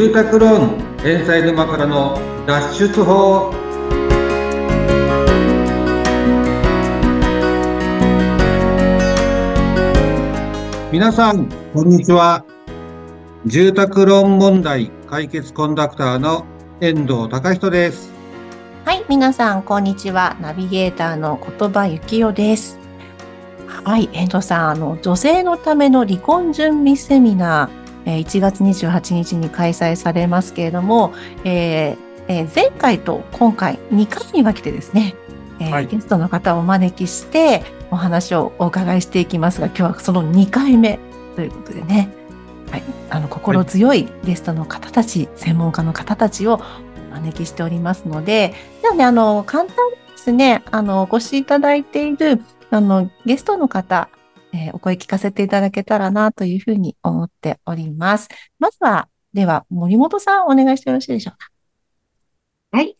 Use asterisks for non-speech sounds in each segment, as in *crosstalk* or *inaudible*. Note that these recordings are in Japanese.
住宅ローン返済沼からの脱出法皆さんこんにちは住宅ローン問題解決コンダクターの遠藤隆人ですはい、皆さん、こんにちは。ナビゲーターの言葉幸代です。はい、遠藤さん、あの、女性のための離婚準備セミナー、えー1月28日に開催されますけれども、えーえー前回と今回2回に分けてですね、えーはい。ゲストの方をお招きしてお話をお伺いしていきますが、今日はその2回目ということでね、はい、あの心強いゲストの方たち、専門家の方たちをお招きしておりますので、ではね、あの、簡単にですね、あの、お越しいただいている、あの、ゲストの方、えーお声聞かせていただけたらなというふうに思っております。まずは、では、森本さん、お願いしてよろしいでしょうか。はい。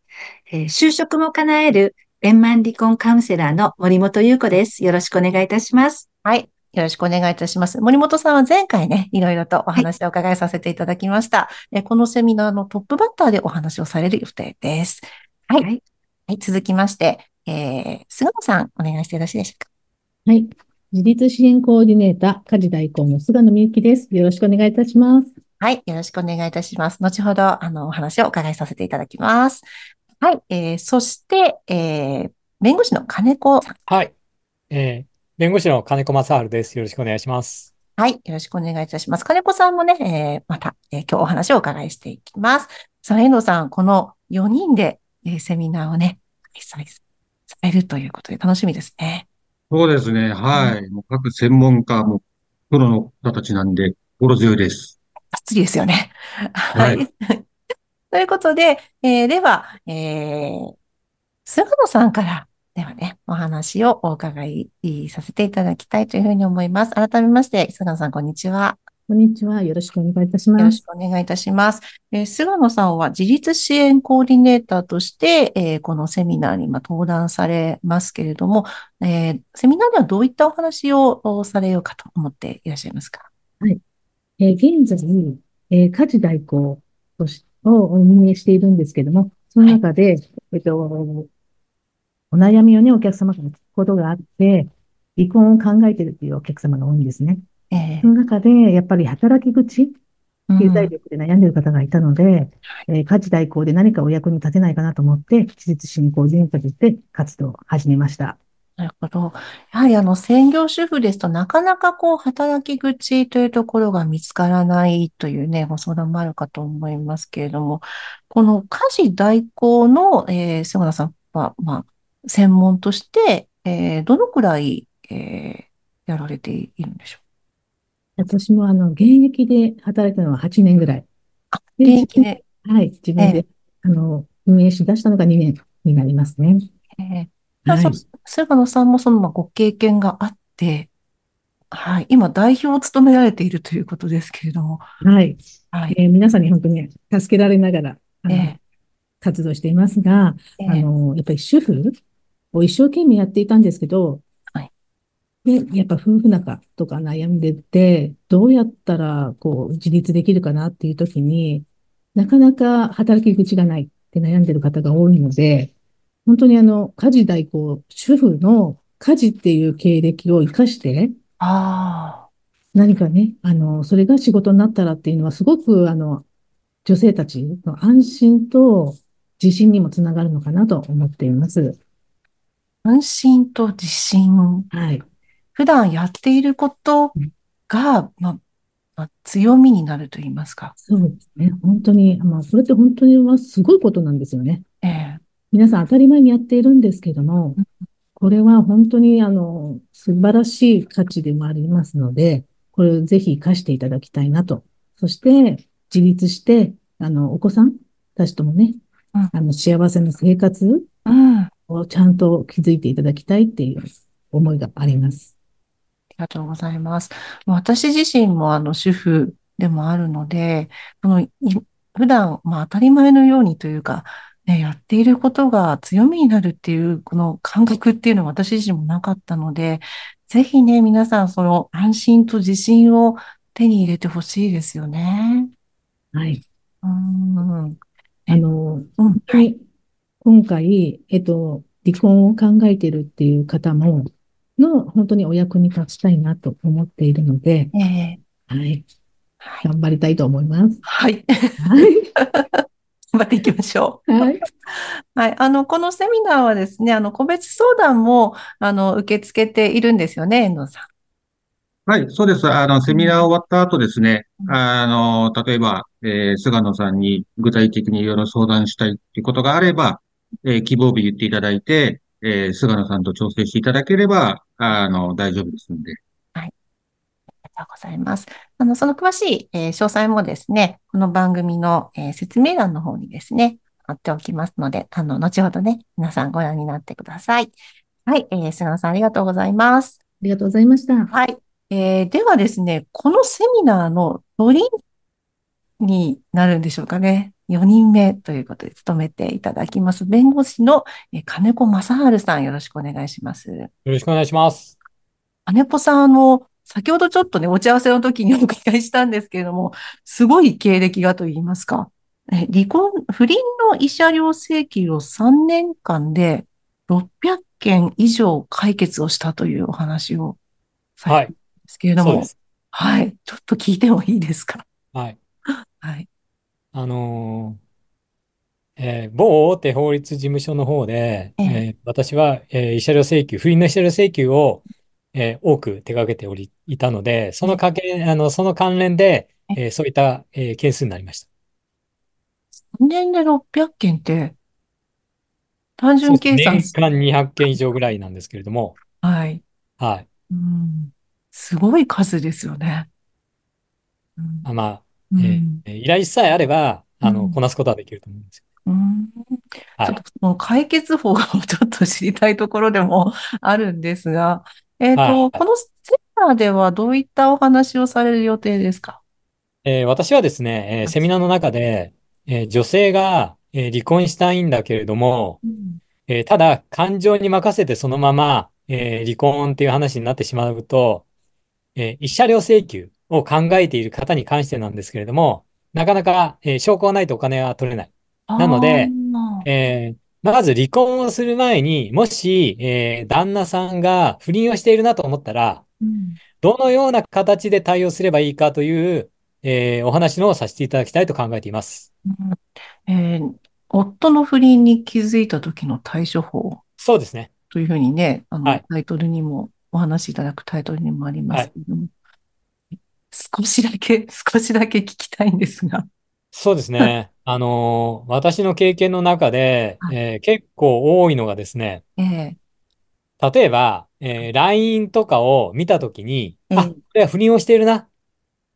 えー就職も叶える円満離婚カウンセラーの森本優子です。よろしくお願いいたします。はい。よろしくお願いいたします。森本さんは前回ね、いろいろとお話をお伺いさせていただきました。えこのセミナーのトップバッターでお話をされる予定です。はい。はいはい続きまして、えー、菅野さん、お願いしてよろしいでしょうか。はい。自立支援コーディネーター、家事代行の菅野美幸です。よろしくお願いいたします。はい。よろしくお願いいたします。後ほど、あの、お話をお伺いさせていただきます。はい。えー、そして、えー、弁護士の金子さん。はい。えー弁護士の金子正治です。よろしくお願いします。はい。よろしくお願いいたします。金子さんもね、えー、また、えー今日お話をお伺いしていきます。さあ、遠藤さん、この4人で、えーセミナーをね、開催されるということで楽しみですね。そうですねはいもう各専門家もプロの方たちなんで心強いですばっつりですよね。ははいい。*laughs* ということで、えーでは、えー、菅野さんから、ではね、お話をお伺いさせていただきたいというふうに思います。改めまして、菅野さん、こんにちは。こんにちは。よろしくお願いいたしよろします。くお願いいたします。えー菅野さんは自立支援コーディネーターとして、えーこのセミナーに今登壇されますけれども、えーセミナーではどういったお話をおされようかと思っていらっしゃいますか？えー現在、えー家事代行としを運営しているんですけども、その中で、えっと、お悩みをね、お客様から聞くことがあって、離婚を考えているというお客様が多いんですね。えその中で、やっぱり働き口、ー経済力で悩んでいる方がいたので、えー家事代行で何かお役に立てないかなと思って、自立振興人として活動を始めました。なるほど。やはりあの、専業主婦ですとなかなかこう、働き口というところが見つからないというね、ご相談もあるかと思いますけれども、この家事代行の、えー、菅野さんは、まあ、専門として、えーどのくらい、えーやられているんでしょう私もあの、現役で働いたのは8年ぐらい。現役で、はい、自分えで、あの、運営し出したのが2年になりますね。えーはい。そ菅野さんもその、まあ、ご経験があって、はい、今代表を務められているということですけれども、はい。はい、えー皆さんに本当に助けられながら、あのえ活動していますが、あの、やっぱり主婦を一生懸命やっていたんですけど、はいで、やっぱ夫婦仲とか悩んでて、どうやったらこう自立できるかなっていう時に、なかなか働き口がないって悩んでる方が多いので、本当にあの、家事代行、主婦の家事っていう経歴を生かして、あ何かね、あの、それが仕事になったらっていうのはすごくあの、女性たちの安心と自信にもつながるのかなと思っています。あ、安心と自信。はい。普段やっていることが、まあ、まあ強みになると言いますか。そうですね。本当に、まあ、それって本当にはすごいことなんですよね。ええ皆さん当たり前にやっているんですけどもうん、これは本当にあの、素晴らしい価値でもありますので、これをぜひ活かしていただきたいなと。そして、自立して、あの、お子さんたちともね、うんあの、幸せな生活をちゃんと築いていただきたいっていう思いがあります。りがとうございます。私自身もあの主婦でもあるので、このい普段、まあ当たり前のようにというか、ね、やっていることが強みになるっていう、この感覚っていうのは私自身もなかったので、ぜひね、皆さんその安心と自信を手に入れてほしいですよね。はい。うん。あの、うん。本当に今回、えっと、離婚を考えているっていう方も、の、本当にお役に立ちたいなと思っているので、ええはい、はい。頑張りたいと思います。はい。はい。*laughs* 頑張っていきましょう。はい。はい。あの、このセミナーはですね、あの、個別相談も、あの、受け付けているんですよね、遠藤さはい、そうです。あの、セミナー終わった後ですね、うんあの、例えば、えー菅野さんに具体的にいろいろ相談したいっていうことがあれば、えー希望日言っていただいて、えー菅野さんと調整していただければ、あの、大丈夫ですんで。ん。ありがとうございます。あの、その詳しい、えー詳細もですね、この番組の、えー説明欄の方にですね、貼っておきますので、あの、後ほどね、皆さんご覧になってください。はい。えー菅野さんありがとうございます。ありがとうございました。はい。えーではですね、このセミナーの4人になるんでしょうかね。4人目ということで務めていただきます。弁護士のえー金子正治さん、よろしくお願いします。よろしくお願いします。金子さん、あの、先ほどちょっとね、打ち合わせの時にお伺いしたんですけれども、すごい経歴がと言いますか。え離婚、不倫の慰謝料請求を3年間で600件以上解決をしたというお話をされてるんですけれども、そうです。はい。ちょっと聞いてもいいですか？はい。*laughs* はい。あのーえー某大手法律事務所の方で、えええー私は、えー慰謝料請求、不倫の慰謝料請求を、えー多く手掛けており、いたので、そのかけ、あの、その関連で、えーそういった、えー件数になりました。3年で600件って、単そう純計算、です年間200件以上ぐらいなんですけれども、はい。はい。うん。すごい数ですよね。うんあまあ、うん。えー依頼さえあれば、あの、うんこなすことはできると思うんですよ。うん。はい。ちょっとその解決法をちょっと知りたいところでも *laughs* あるんですが、えっと、はい。このセミナーではどういったお話をされる予定ですか？えー私はですね、えーセミナーの中で、えー女性が、えー離婚したいんだけれども、えーただ感情に任せてそのまま、えー離婚っていう話になってしまうと、えー慰謝料請求を考えている方に関してなんですけれども、なかなか、えー証拠がないとお金は取れない。なのでえーまず離婚をする前に、もし、えー旦那さんが不倫をしているなと思ったら、うんどのような形で対応すればいいかという、えーお話のをさせていただきたいと考えています。うんえー夫の不倫に気づいた時の対処法そうですね。というふうにね、あの、はいタイトルにも、お話しいただくタイトルにもありますけども、少しだけ、*laughs* 少しだけ聞きたいんですが。そうですね。*laughs* あのー私の経験の中で、はい。えー結構多いのがですね、ええ。例えば、えー LINE とかを見たときに、ええあ、これは不倫をしているなっ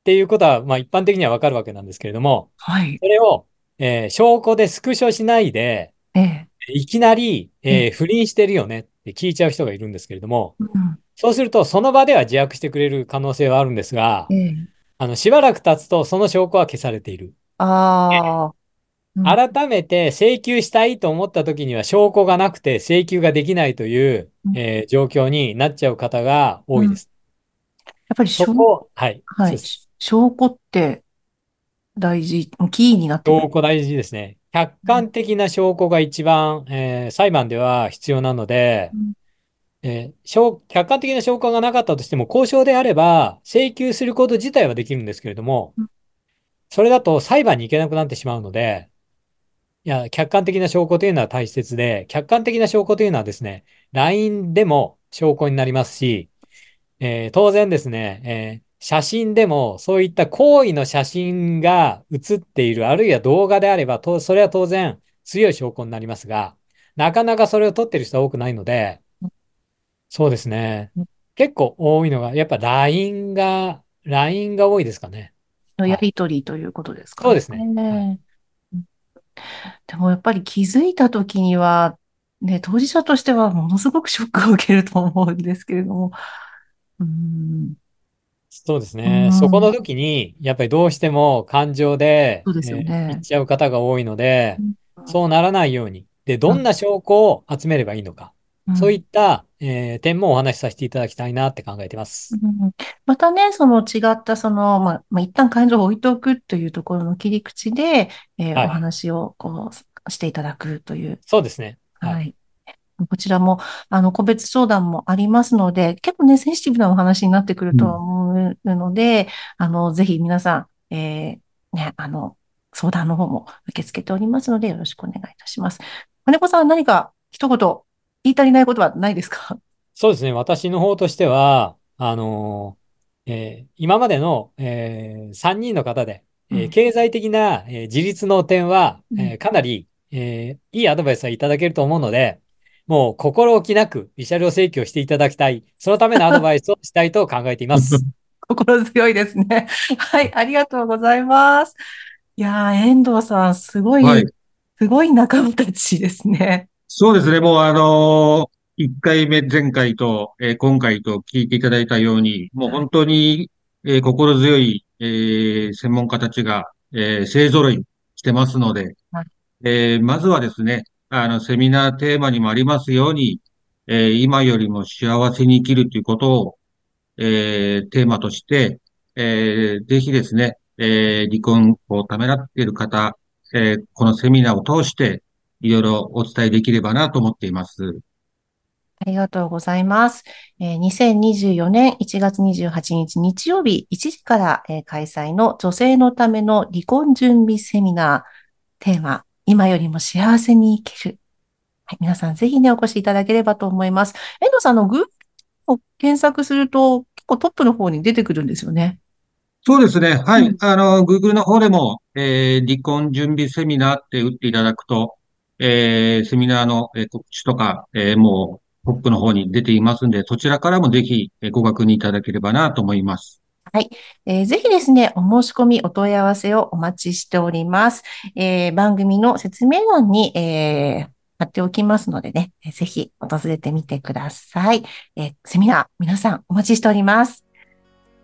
ていうことは、まあ一般的にはわかるわけなんですけれども、はい。それを、えー証拠でスクショしないで、ええ。いきなり、えー不倫してるよねって聞いちゃう人がいるんですけれども、うんそうするとその場では自白してくれる可能性はあるんですがえ、えあの、しばらく経つとその証拠は消されている。ああ。うん改めて請求したいと思った時には証拠がなくて請求ができないという、うんえー状況になっちゃう方が多いです。やっぱり証そこ、はい。はい。証拠って大事、キーになって。証拠大事ですね。客観的な証拠が一番、えー裁判では必要なので、うんえー証客観的な証拠がなかったとしても、交渉であれば請求すること自体はできるんですけれどもうん、それだと裁判に行けなくなってしまうので、いや、客観的な証拠というのは大切で、客観的な証拠というのはですね、LINE でも証拠になりますし、えー当然ですね、えー写真でもそういった行為の写真が写っている、あるいは動画であれば、とそれは当然強い証拠になりますが、なかなかそれを撮ってる人は多くないのでうん、そうですね。うん。結構多いのが、やっぱ LINE が、LINE が多いですかね。のやりとりということですかそうですね。でもやっぱり気づいたときには、ね、当事者としてはものすごくショックを受けると思うんですけれども。うん、そうですうね。ん。そこの時に、やっぱりどうしても感情で、そうですよね。えー言っちゃう方が多いので、うん。そうならないように。で、どんな証拠を集めればいいのか。そういった、えー点もお話しさせていただきたいなって考えています。うんまたね、その違った、その、まあ、まあ、一旦感情を置いておくというところの切り口で、えーはいお話をこうしていただくという、そうですね。はい。はい。こちらも、あの、個別相談もありますので、結構ね、センシティブなお話になってくるとは思うので、あの、ぜひ皆さん、えーね、あの、相談の方も受け付けておりますので、よろしくお願いいたします。金子さん、何か一言言い足りないことはないですか？そうですね。私の方としては、あのーえー今までの、え3人の方で、えーうん経済的な、えー自立の点は、うんえーかなり、えーいいアドバイスはいただけると思うので、もう心置きなく慰謝料請求をしていただきたい。そのためのアドバイスをしたいと考えています。*laughs* 心強いですね。*laughs* はい、ありがとうございます。いやー、遠藤さん、すごい、はいすごい仲間たちですね。そうですね。もうあのー、1回目、前回と、えー今回と聞いていただいたように、もう本当に、えー心強い、えー専門家たちが、えー勢揃いしてますのではい、えーまずはですね、あの、セミナーテーマにもありますように、えー今よりも幸せに生きるということを、えーテーマとして、えーぜひですね、えー離婚をためらっている方、えーこのセミナーを通して、いろいろお伝えできればなと思っています。ありがとうございます。えー2024年1月28日日曜日1時から、えー開催の女性のための離婚準備セミナー、テーマ、今よりも幸せに生きる。はい、皆さんぜひね、お越しいただければと思います。遠藤さんあの Google を検索すると結構トップの方に出てくるんですよね。そうですね。はい。うんあの、Google の方でも、えー離婚準備セミナーって打っていただくと、えーセミナーのえー告知とか、えーもうトップの方に出ていますんで、そちらからもぜひえーご確認いただければなと思います。はいえーぜひですね、お申し込み、お問い合わせをお待ちしております。えー番組の説明欄に、えー貼っておきますのでね、ぜひ訪れてみてください。えーセミナー、皆さんお待ちしております。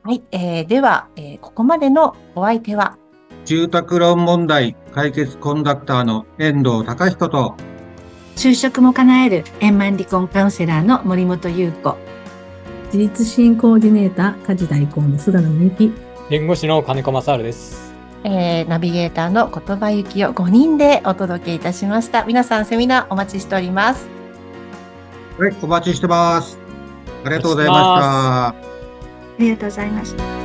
はい、えーでは、えーここまでのお相手は、住宅ローン問題解決コンダクターの遠藤隆人と、就職も叶える円満離婚カウンセラーの森本優子。自立支援コーディネーター、家事代行の菅野美幸。弁護士の金子正治です。えーナビゲーターの言葉行きを5人でお届けいたしました。皆さんセミナーお待ちしております。はい、お待ちしてます。ありがとうございました。ありがとうございました。